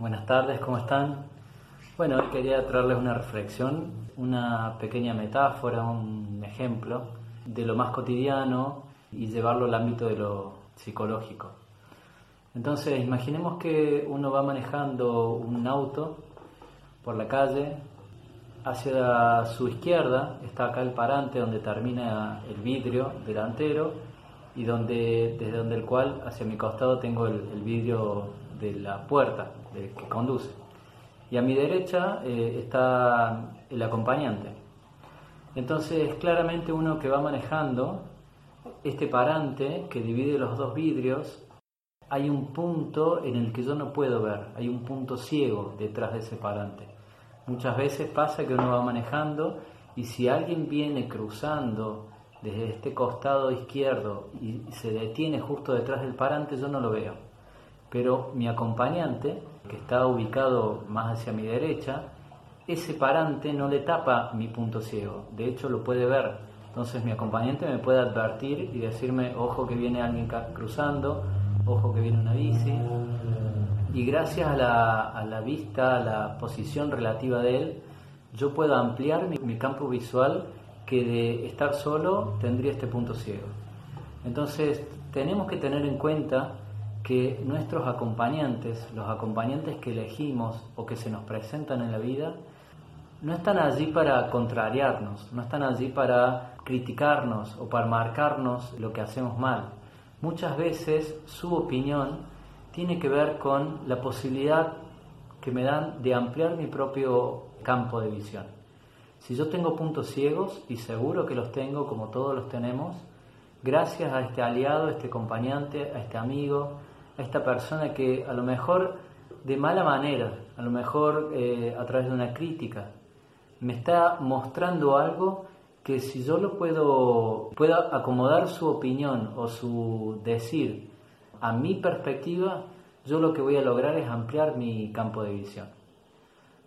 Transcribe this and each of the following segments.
buenas tardes, ¿cómo están? Bueno, hoy quería traerles una reflexión, una pequeña metáfora, un ejemplo de lo más cotidiano y llevarlo al ámbito de lo psicológico. Entonces, imaginemos que uno va manejando un auto por la calle, hacia su izquierda está acá el parante donde termina el vidrio delantero y donde, desde donde el cual hacia mi costado tengo el, vidrio de la puerta que conduce. Y a mi derecha eh, está el acompañante. Entonces, claramente uno que va manejando este parante que divide los dos vidrios, hay un punto en el que yo no puedo ver, hay un punto ciego detrás de ese parante. Muchas veces pasa que uno va manejando y si alguien viene cruzando desde este costado izquierdo y se detiene justo detrás del parante, yo no lo veo. Pero mi acompañante, que está ubicado más hacia mi derecha, ese parante no le tapa mi punto ciego, de hecho lo puede ver. Entonces mi acompañante me puede advertir y decirme, ojo que viene alguien cruzando, ojo que viene una bici. Y gracias a la, vista, a la posición relativa de él, yo puedo ampliar mi, mi campo visual que de estar solo tendría este punto ciego. Entonces, tenemos que tener en cuenta que nuestros acompañantes, los acompañantes que elegimos o que se nos presentan en la vida, no están allí para contrariarnos, no están allí para criticarnos o para marcarnos lo que hacemos mal. Muchas veces su opinión tiene que ver con la posibilidad que me dan de ampliar mi propio campo de visión. Si yo tengo puntos ciegos, y seguro que los tengo como todos los tenemos, gracias a este aliado, a este acompañante, a este amigo, esta persona que a lo mejor de mala manera, a lo mejor eh, a través de una crítica, me está mostrando algo que si yo lo puedo, puedo acomodar su opinión o su decir a mi perspectiva, yo lo que voy a lograr es ampliar mi campo de visión.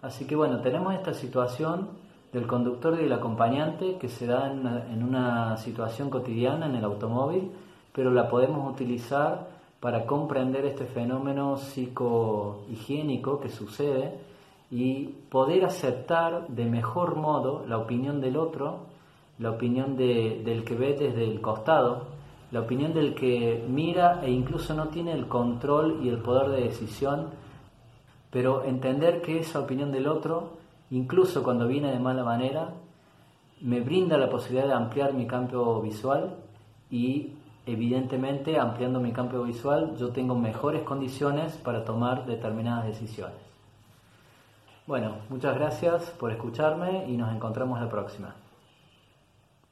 Así que bueno, tenemos esta situación del conductor y del acompañante que se da en una, situación cotidiana en el automóvil, pero la podemos utilizar para comprender este fenómeno psicohigiénico que sucede y poder aceptar de mejor modo la opinión del otro, la opinión del que ve desde el costado, la opinión del que mira e incluso no tiene el control y el poder de decisión, pero entender que esa opinión del otro incluso cuando viene de mala manera, me brinda la posibilidad de ampliar mi campo visual y evidentemente ampliando mi campo visual yo tengo mejores condiciones para tomar determinadas decisiones. Bueno, muchas gracias por escucharme y nos encontramos la próxima.